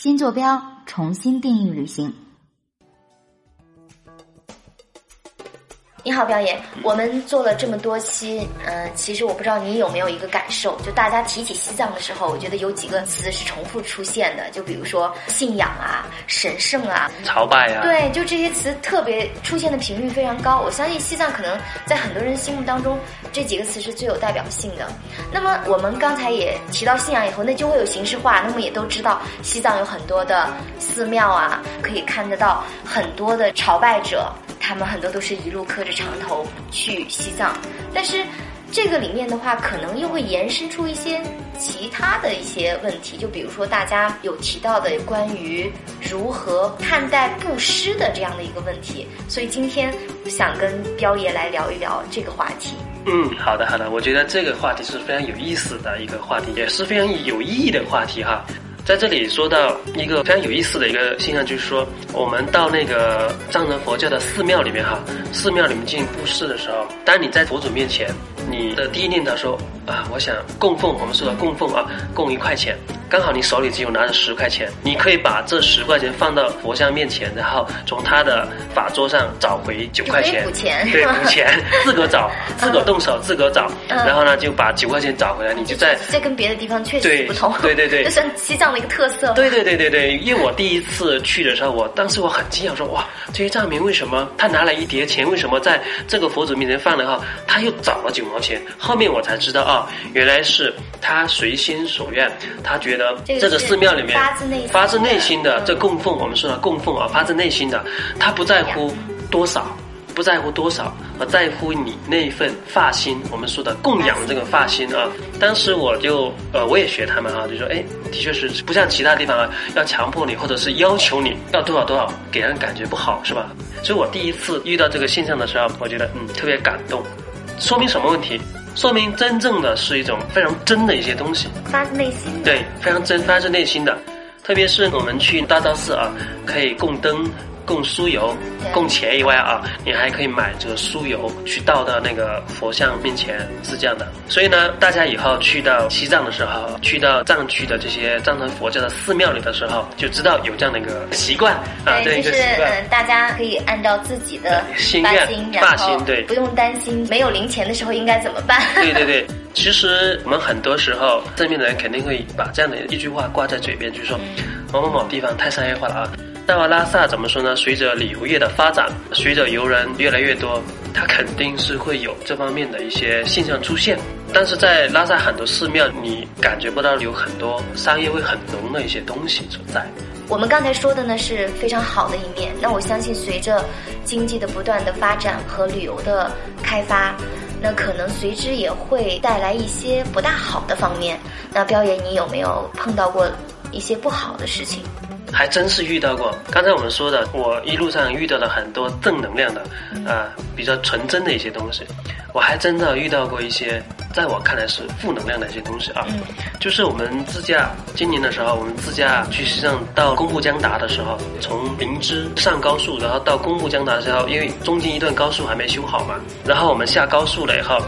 新坐标，重新定义旅行。好，表演。我们做了这么多期，嗯，其实我不知道你有没有一个感受，就大家提起西藏的时候，我觉得有几个词是重复出现的，就比如说信仰啊、神圣啊、朝拜啊，对，就这些词特别出现的频率非常高。我相信西藏可能在很多人心目当中，这几个词是最有代表性的。那么我们刚才也提到信仰以后，那就会有形式化。那么也都知道，西藏有很多的寺庙啊，可以看得到很多的朝拜者。他们很多都是一路磕着长头去西藏，但是这个里面的话，可能又会延伸出一些其他的一些问题，就比如说大家有提到的关于如何看待布施的这样的一个问题，所以今天想跟彪爷来聊一聊这个话题。嗯，好的好的，我觉得这个话题是非常有意思的一个话题，也是非常有意义的话题哈。在这里说到一个非常有意思的一个现象，就是说，我们到那个藏传佛教的寺庙里面哈，寺庙里面进行布施的时候，当你在佛祖面前，你的第一念头说啊，我想供奉，我们说的供奉啊，供一块钱。刚好你手里只有拿着十块钱，你可以把这十块钱放到佛像面前，然后从他的法桌上找回九块钱，补钱对，补钱，自个找，自个动手，自个找，然后呢就把九块钱找回来，你就在这跟别的地方确实不同，对对对，这是西藏的一个特色。对对对对对，因为我第一次去的时候，我当时我很惊讶，说哇，这些藏民为什么他拿了一叠钱，为什么在这个佛祖面前放了哈，他又找了九毛钱？后面我才知道啊，原来是他随心所愿，他觉得。这个寺庙里面发自内心的这供奉，我们说的供奉啊，发自内心的，他不在乎多少，不在乎多少，而在乎你那份发心。我们说的供养这个发心啊，当时我就呃，我也学他们啊，就说哎，的确是不像其他地方啊，要强迫你或者是要求你要多少多少，给人感觉不好是吧？所以我第一次遇到这个现象的时候，我觉得嗯，特别感动，说明什么问题？说明真正的是一种非常真的一些东西，发自内心。对，非常真，发自内心的。特别是我们去大昭寺啊，可以供灯。供酥油、供钱以外啊，你还可以买这个酥油去倒到那个佛像面前，是这样的。所以呢，大家以后去到西藏的时候，去到藏区的这些藏传佛教的寺庙里的时候，就知道有这样的一个习惯啊，对，就是嗯，大家可以按照自己的心愿、发心，对，不用担心没有零钱的时候应该怎么办。对对对，其实我们很多时候正面的人肯定会把这样的一句话挂在嘴边，就是说某某某地方太商业化了啊。那么拉萨怎么说呢？随着旅游业的发展，随着游人越来越多，它肯定是会有这方面的一些现象出现。但是在拉萨很多寺庙，你感觉不到有很多商业味很浓的一些东西存在。我们刚才说的呢是非常好的一面。那我相信随着经济的不断的发展和旅游的开发，那可能随之也会带来一些不大好的方面。那彪爷，你有没有碰到过一些不好的事情？还真是遇到过。刚才我们说的，我一路上遇到了很多正能量的，啊，比较纯真的一些东西。我还真的遇到过一些，在我看来是负能量的一些东西啊。就是我们自驾，今年的时候，我们自驾去西藏到公布江达的时候，从林芝上高速，然后到公布江达的时候，因为中间一段高速还没修好嘛，然后我们下高速了以后。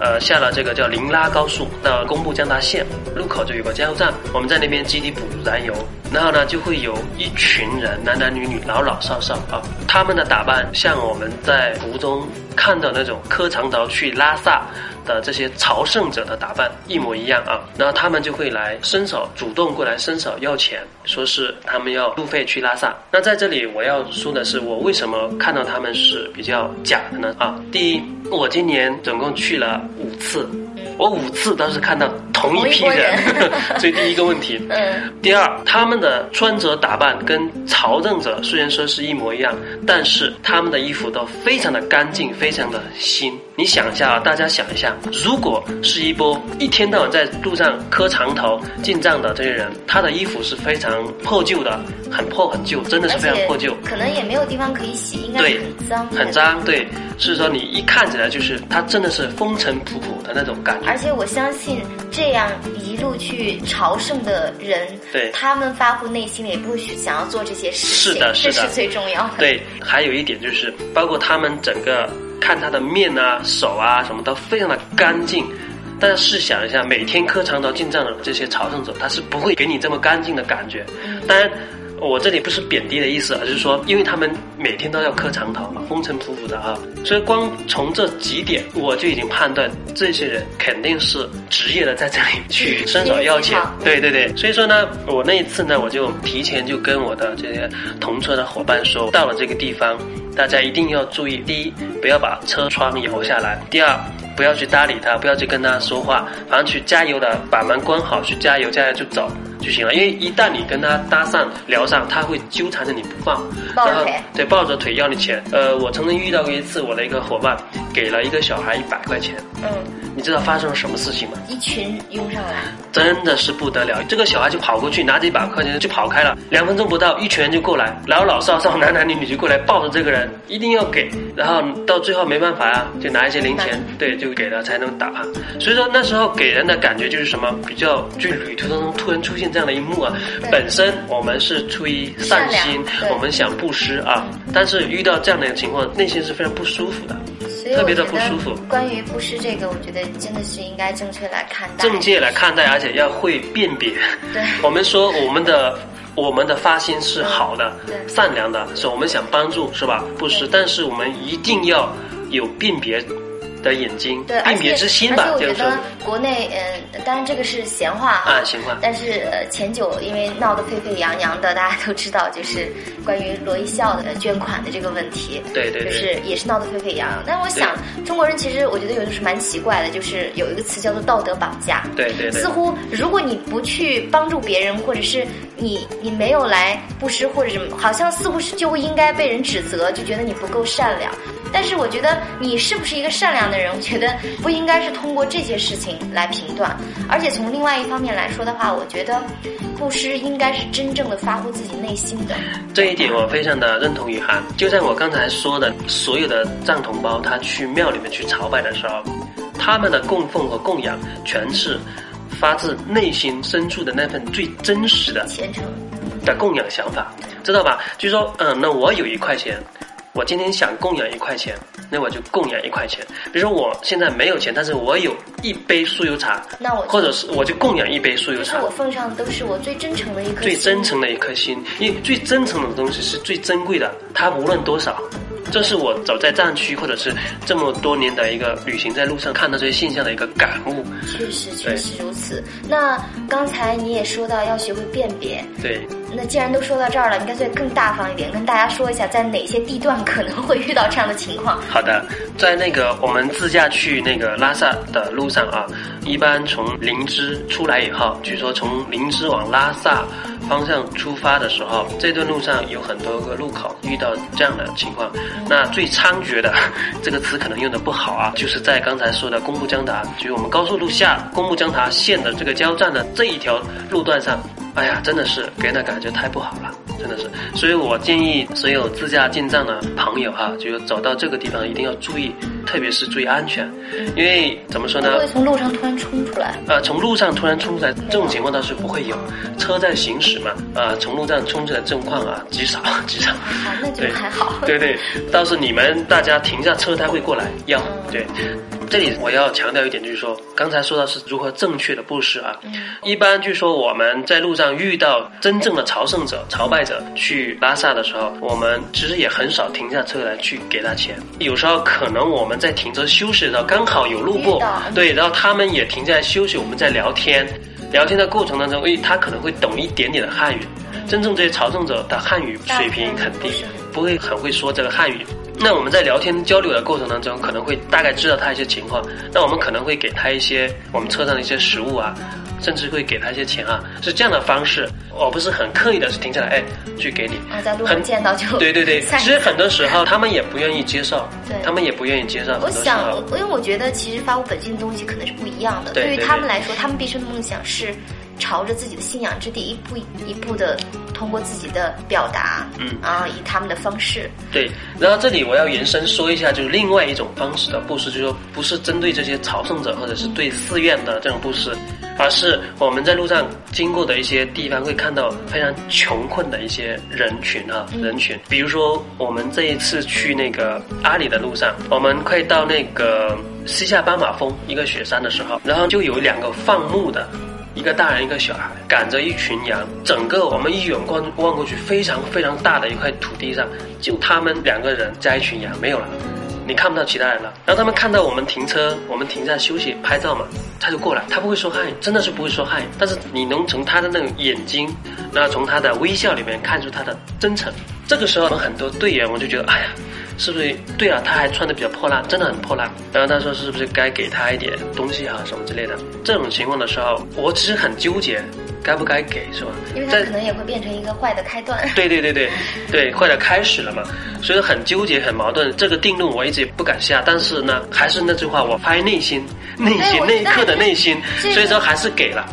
呃，下了这个叫林拉高速到工布江达县路口就有个加油站，我们在那边基地补燃油，然后呢就会有一群人，男男女女，老老少少啊，他们的打扮像我们在途中看到那种磕长头去拉萨。的这些朝圣者的打扮一模一样啊，然后他们就会来伸手主动过来伸手要钱，说是他们要路费去拉萨。那在这里我要说的是，我为什么看到他们是比较假的呢？啊，第一，我今年总共去了五次。我五次都是看到同一批人，所以第一个问题。嗯。第二，他们的穿着打扮跟朝政者虽然说是一模一样，但是他们的衣服都非常的干净，非常的新。你想一下啊，大家想一下，如果是一波一天到晚在路上磕长头进藏的这些人，他的衣服是非常破旧的，很破很旧，真的是非常破旧。可能也没有地方可以洗，应该很脏。很脏，对。所以说你一看起来就是他真的是风尘仆仆的那种感觉。而且我相信，这样一路去朝圣的人，对，他们发自内心的也不会想要做这些事情，是的，是的，这是最重要的。对，还有一点就是，包括他们整个看他的面啊、手啊什么都非常的干净。大家试想一下，每天磕长头进藏的这些朝圣者，他是不会给你这么干净的感觉。当然。我这里不是贬低的意思，而是说，因为他们每天都要磕长头嘛，风尘仆仆的啊，所以光从这几点，我就已经判断这些人肯定是职业的在这里去伸手要钱。对对对，所以说呢，我那一次呢，我就提前就跟我的这些同车的伙伴说，到了这个地方，大家一定要注意：第一，不要把车窗摇下来；第二，不要去搭理他，不要去跟他说话，反正去加油的，把门关好，去加油，加油就走。就行了，因为一旦你跟他搭讪聊上，他会纠缠着你不放，然后对抱着腿要你钱。呃，我曾经遇到过一次，我的一个伙伴给了一个小孩一百块钱。嗯，你知道发生了什么事情吗？一群拥上来，真的是不得了。这个小孩就跑过去，拿着一百块钱就跑开了。两分钟不到，一群人就过来，老老少少、男男女女就过来抱着这个人，一定要给。然后到最后没办法啊，就拿一些零钱，对，就给了才能打趴。所以说那时候给人的感觉就是什么，比较就旅途当中突然出现。这样的一幕啊，本身我们是出于善心，我们想布施啊，但是遇到这样的一个情况，内心是非常不舒服的，特别的不舒服。关于布施这个，我觉得真的是应该正确来看待，正确来看待，而且要会辨别。对，我们说我们的我们的发心是好的，善良的，是我们想帮助，是吧？布施，但是我们一定要有辨别。的眼睛，对，爱别之心吧。而且我觉得国内，嗯，当然这个是闲话啊，闲话。但是呃前久因为闹得沸沸扬扬的，大家都知道，就是关于罗一笑的捐款的这个问题。对对。就是也是闹得沸沸扬扬。但我想，中国人其实我觉得有的时候蛮奇怪的，就是有一个词叫做道德绑架。对对对。似乎如果你不去帮助别人，或者是你你没有来布施或者什么，好像似乎是就应该被人指责，就觉得你不够善良。但是我觉得你是不是一个善良的人，我觉得不应该是通过这些事情来评断。而且从另外一方面来说的话，我觉得布施应该是真正的发乎自己内心的。这一点我非常的认同雨涵。就像我刚才说的，所有的藏同胞他去庙里面去朝拜的时候，他们的供奉和供养全是发自内心深处的那份最真实的虔诚的供养想法，知道吧？就说，嗯，那我有一块钱。我今天想供养一块钱，那我就供养一块钱。比如说我现在没有钱，但是我有一杯酥油茶，那我或者是我就供养一杯酥油茶。我奉上的都是我最真诚的一颗最真诚的一颗心，因为最真诚的东西是最珍贵的，它无论多少。这是我走在藏区，或者是这么多年的一个旅行在路上看到这些现象的一个感悟。确实，确实如此。那刚才你也说到要学会辨别。对。那既然都说到这儿了，你干脆更大方一点，跟大家说一下，在哪些地段可能会遇到这样的情况。好的，在那个我们自驾去那个拉萨的路上啊，一般从林芝出来以后，据说从林芝往拉萨。方向出发的时候，这段路上有很多个路口遇到这样的情况。那最猖獗的这个词可能用的不好啊，就是在刚才说的公布江达，就是我们高速路下公布江达线的这个交站的这一条路段上，哎呀，真的是给人的感觉太不好了，真的是。所以我建议所有自驾进藏的朋友哈，就是走到这个地方一定要注意。特别是注意安全，因为怎么说呢？会从路上突然冲出来。呃，从路上突然冲出来，这种情况倒是不会有。车在行驶嘛，呃，从路上冲出来这种况啊，极少极少。好，那就还好。对对，倒是你们大家停下车，他会过来要。对，这里我要强调一点，就是说，刚才说到是如何正确的布施啊。一般据说我们在路上遇到真正的朝圣者、朝拜者去拉萨的时候，我们其实也很少停下车来去给他钱。有时候可能我们。在停车休息的时候，刚好有路过，对，然后他们也停下来休息，我们在聊天，聊天的过程当中，诶，他可能会懂一点点的汉语。真正这些朝圣者的汉语水平很低，不会很会说这个汉语。那我们在聊天交流的过程当中，可能会大概知道他一些情况，那我们可能会给他一些我们车上的一些食物啊。甚至会给他一些钱啊，是这样的方式，我不是很刻意的是停下来，哎，去给你。啊，在路上见到就对对对，其实很多时候他们也不愿意接受，对，他们也不愿意接受。我想，因为我觉得其实发我本心的东西可能是不一样的。对于他们来说，他们毕生的梦想是朝着自己的信仰之地一步一步的通过自己的表达，嗯啊，以他们的方式，对，然后这里我要延伸说一下，就是另外一种方式的布施，就是说不是针对这些朝圣者或者是对寺院的这种布施，而是我们在路上经过的一些地方会看到非常穷困的一些人群啊，人群。比如说我们这一次去那个阿里的路上，我们快到那个西夏斑马峰一个雪山的时候，然后就有两个放牧的。一个大人，一个小孩，赶着一群羊，整个我们一眼望望过去，非常非常大的一块土地上，就他们两个人加一群羊，没有了，你看不到其他人了。然后他们看到我们停车，我们停下休息拍照嘛，他就过来，他不会说嗨，真的是不会说嗨，但是你能从他的那种眼睛，然后从他的微笑里面看出他的真诚。这个时候，我们很多队员我就觉得，哎呀。是不是？对啊，他还穿的比较破烂，真的很破烂。然后他说，是不是该给他一点东西啊，什么之类的？这种情况的时候，我其实很纠结，该不该给，是吧？因为它可能也会变成一个坏的开端。对对对对对，坏的开始了嘛，所以很纠结，很矛盾。这个定论我一直也不敢下，但是呢，还是那句话，我发现内心，内心那一刻的内心，所以说还是给了。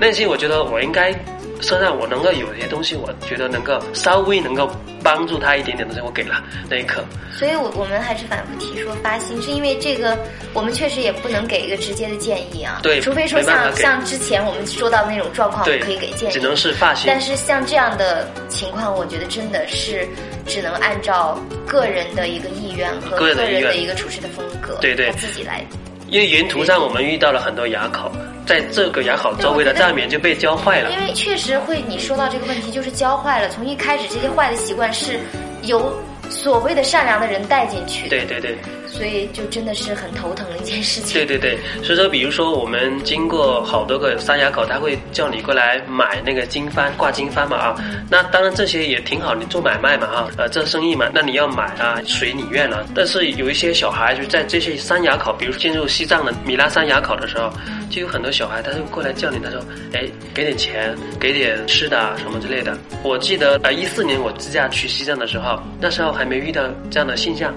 内心我觉得我应该。身上我能够有一些东西，我觉得能够稍微能够帮助他一点点的东西，我给了那一刻。所以，我我们还是反复提说发心，是因为这个，我们确实也不能给一个直接的建议啊。对，除非说像像之前我们说到的那种状况，可以给建议。只能是发心。但是像这样的情况，我觉得真的是只能按照个人的一个意愿和个人的一个处事的风格，对对，他自己来。因为沿途上我们遇到了很多垭口，在这个牙好周围的站棉就被教坏了。因为确实会，你说到这个问题就是教坏了。从一开始这些坏的习惯是由所谓的善良的人带进去。对对对。所以就真的是很头疼的一件事情。对对对，所以说，比如说我们经过好多个山垭口，他会叫你过来买那个经幡挂经幡嘛啊。那当然这些也挺好，你做买卖嘛啊，呃，做生意嘛，那你要买啊，随你愿了。但是有一些小孩就在这些山垭口，比如进入西藏的米拉山垭口的时候，就有很多小孩，他就过来叫你，他说，哎，给点钱，给点吃的什么之类的。我记得呃一四年我自驾去西藏的时候，那时候还没遇到这样的现象。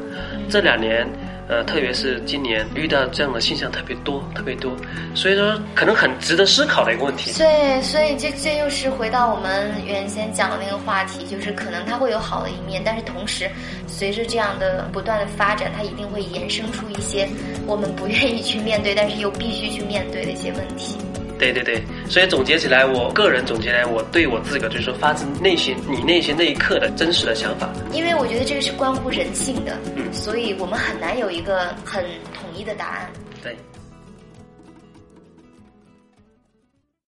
这两年，呃，特别是今年遇到这样的现象特别多，特别多，所以说可能很值得思考的一个问题。对，所以这这又是回到我们原先讲的那个话题，就是可能它会有好的一面，但是同时，随着这样的不断的发展，它一定会衍生出一些我们不愿意去面对，但是又必须去面对的一些问题。对对对，所以总结起来，我个人总结来，我对我自个就是说发自内心，你内心那一刻的真实的想法。因为我觉得这个是关乎人性的，嗯，所以我们很难有一个很统一的答案。对。